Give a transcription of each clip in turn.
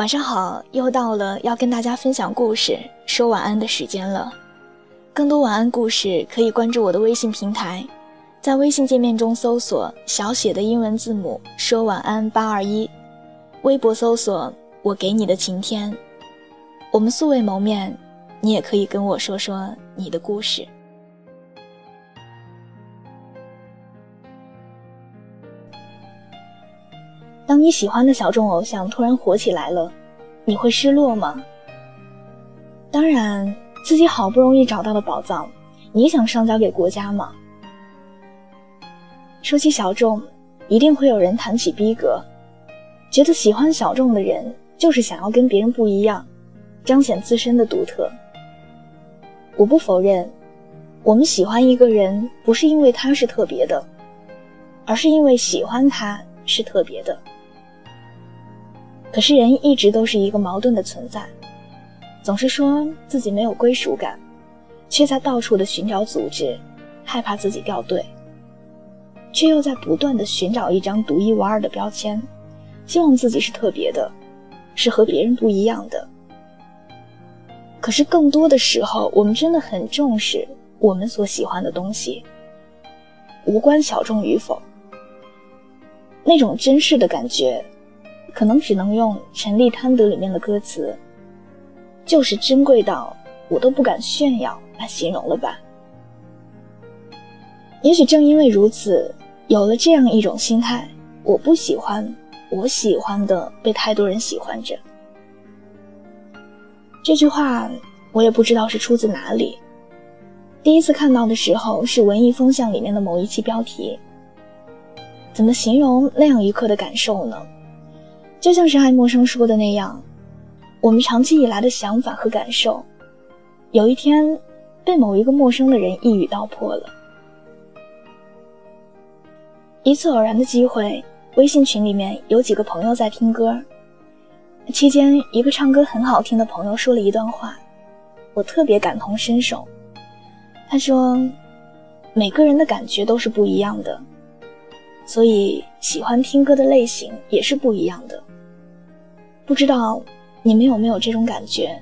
晚上好，又到了要跟大家分享故事、说晚安的时间了。更多晚安故事可以关注我的微信平台，在微信界面中搜索小写的英文字母“说晚安八二一”，微博搜索“我给你的晴天”。我们素未谋面，你也可以跟我说说你的故事。当你喜欢的小众偶像突然火起来了，你会失落吗？当然，自己好不容易找到的宝藏，你想上交给国家吗？说起小众，一定会有人谈起逼格，觉得喜欢小众的人就是想要跟别人不一样，彰显自身的独特。我不否认，我们喜欢一个人不是因为他是特别的，而是因为喜欢他是特别的。可是人一直都是一个矛盾的存在，总是说自己没有归属感，却在到处的寻找组织，害怕自己掉队，却又在不断的寻找一张独一无二的标签，希望自己是特别的，是和别人不一样的。可是更多的时候，我们真的很重视我们所喜欢的东西，无关小众与否，那种珍视的感觉。可能只能用陈立贪得里面的歌词，就是珍贵到我都不敢炫耀来形容了吧。也许正因为如此，有了这样一种心态，我不喜欢我喜欢的被太多人喜欢着。这句话我也不知道是出自哪里，第一次看到的时候是文艺风向里面的某一期标题。怎么形容那样一刻的感受呢？就像是爱默生说的那样，我们长期以来的想法和感受，有一天被某一个陌生的人一语道破了。一次偶然的机会，微信群里面有几个朋友在听歌，期间一个唱歌很好听的朋友说了一段话，我特别感同身受。他说：“每个人的感觉都是不一样的，所以喜欢听歌的类型也是不一样的。”不知道你们有没有这种感觉，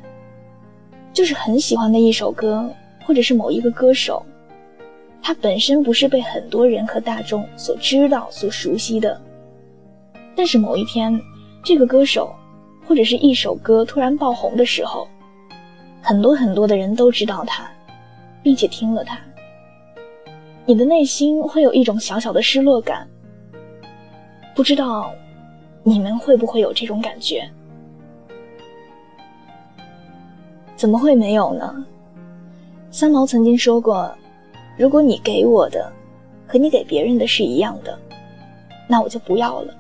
就是很喜欢的一首歌，或者是某一个歌手，他本身不是被很多人和大众所知道、所熟悉的，但是某一天，这个歌手或者是一首歌突然爆红的时候，很多很多的人都知道他，并且听了他，你的内心会有一种小小的失落感。不知道你们会不会有这种感觉？怎么会没有呢？三毛曾经说过：“如果你给我的和你给别人的是一样的，那我就不要了。”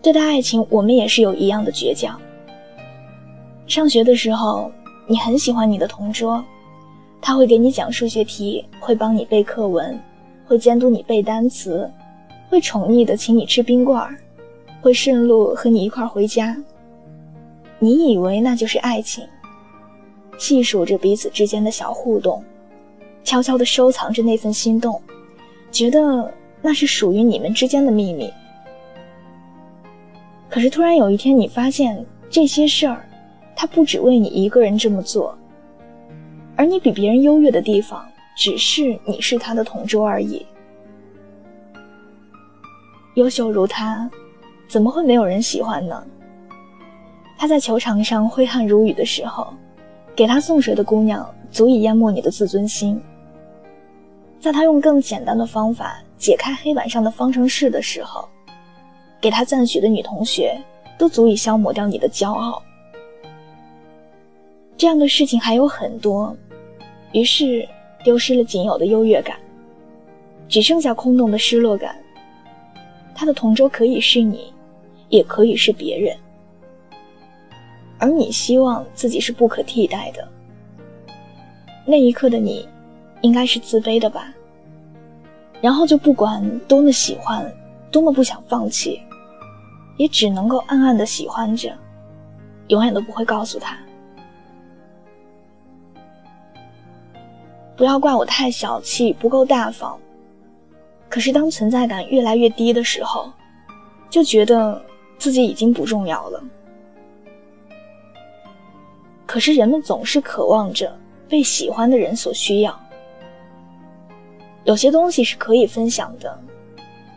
对待爱情，我们也是有一样的倔强。上学的时候，你很喜欢你的同桌，他会给你讲数学题，会帮你背课文，会监督你背单词，会宠溺的请你吃冰棍儿，会顺路和你一块回家。你以为那就是爱情？细数着彼此之间的小互动，悄悄地收藏着那份心动，觉得那是属于你们之间的秘密。可是突然有一天，你发现这些事儿，他不只为你一个人这么做，而你比别人优越的地方，只是你是他的同桌而已。优秀如他，怎么会没有人喜欢呢？他在球场上挥汗如雨的时候。给他送水的姑娘足以淹没你的自尊心。在他用更简单的方法解开黑板上的方程式的时候，给他赞许的女同学都足以消磨掉你的骄傲。这样的事情还有很多，于是丢失了仅有的优越感，只剩下空洞的失落感。他的同桌可以是你，也可以是别人。而你希望自己是不可替代的，那一刻的你，应该是自卑的吧？然后就不管多么喜欢，多么不想放弃，也只能够暗暗的喜欢着，永远都不会告诉他。不要怪我太小气，不够大方。可是当存在感越来越低的时候，就觉得自己已经不重要了。可是人们总是渴望着被喜欢的人所需要。有些东西是可以分享的，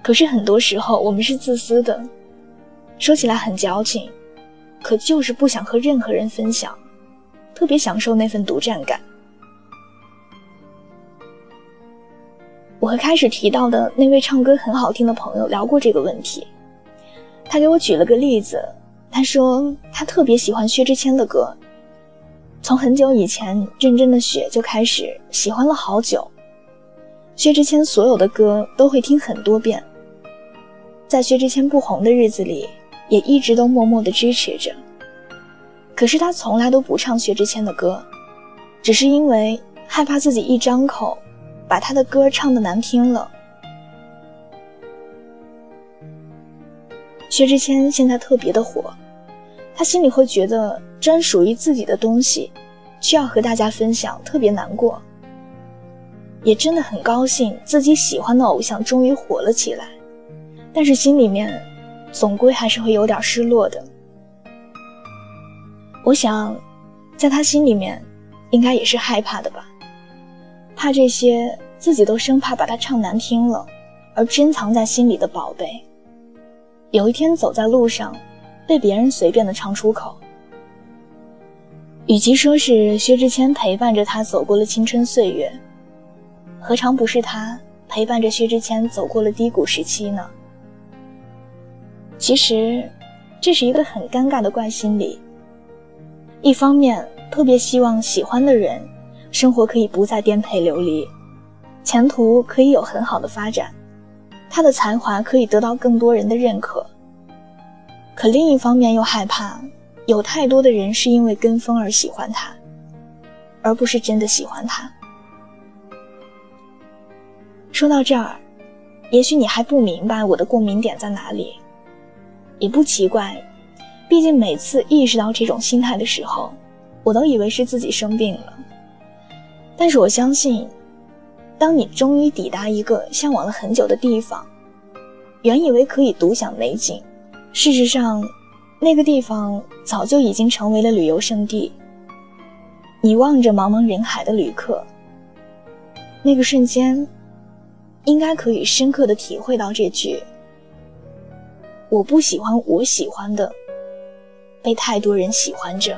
可是很多时候我们是自私的，说起来很矫情，可就是不想和任何人分享，特别享受那份独占感。我和开始提到的那位唱歌很好听的朋友聊过这个问题，他给我举了个例子，他说他特别喜欢薛之谦的歌，从很久以前《认真的雪》就开始喜欢了好久。薛之谦所有的歌都会听很多遍，在薛之谦不红的日子里，也一直都默默的支持着。可是他从来都不唱薛之谦的歌，只是因为害怕自己一张口，把他的歌唱的难听了。薛之谦现在特别的火，他心里会觉得专属于自己的东西，需要和大家分享，特别难过。也真的很高兴自己喜欢的偶像终于火了起来，但是心里面总归还是会有点失落的。我想，在他心里面，应该也是害怕的吧，怕这些自己都生怕把他唱难听了，而珍藏在心里的宝贝，有一天走在路上，被别人随便的唱出口。与其说是薛之谦陪伴着他走过了青春岁月。何尝不是他陪伴着薛之谦走过了低谷时期呢？其实，这是一个很尴尬的怪心理。一方面特别希望喜欢的人生活可以不再颠沛流离，前途可以有很好的发展，他的才华可以得到更多人的认可。可另一方面又害怕有太多的人是因为跟风而喜欢他，而不是真的喜欢他。说到这儿，也许你还不明白我的共鸣点在哪里，也不奇怪，毕竟每次意识到这种心态的时候，我都以为是自己生病了。但是我相信，当你终于抵达一个向往了很久的地方，原以为可以独享美景，事实上，那个地方早就已经成为了旅游胜地。你望着茫茫人海的旅客，那个瞬间。应该可以深刻的体会到这句：“我不喜欢我喜欢的，被太多人喜欢着。”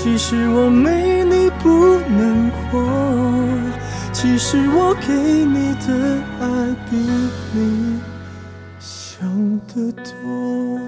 其实我没你不能活，其实我给你的爱比你。想的多。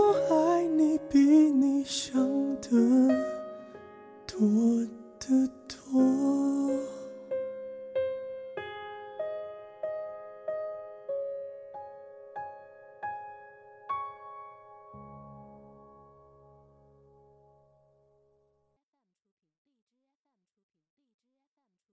我爱你比你想的多得多。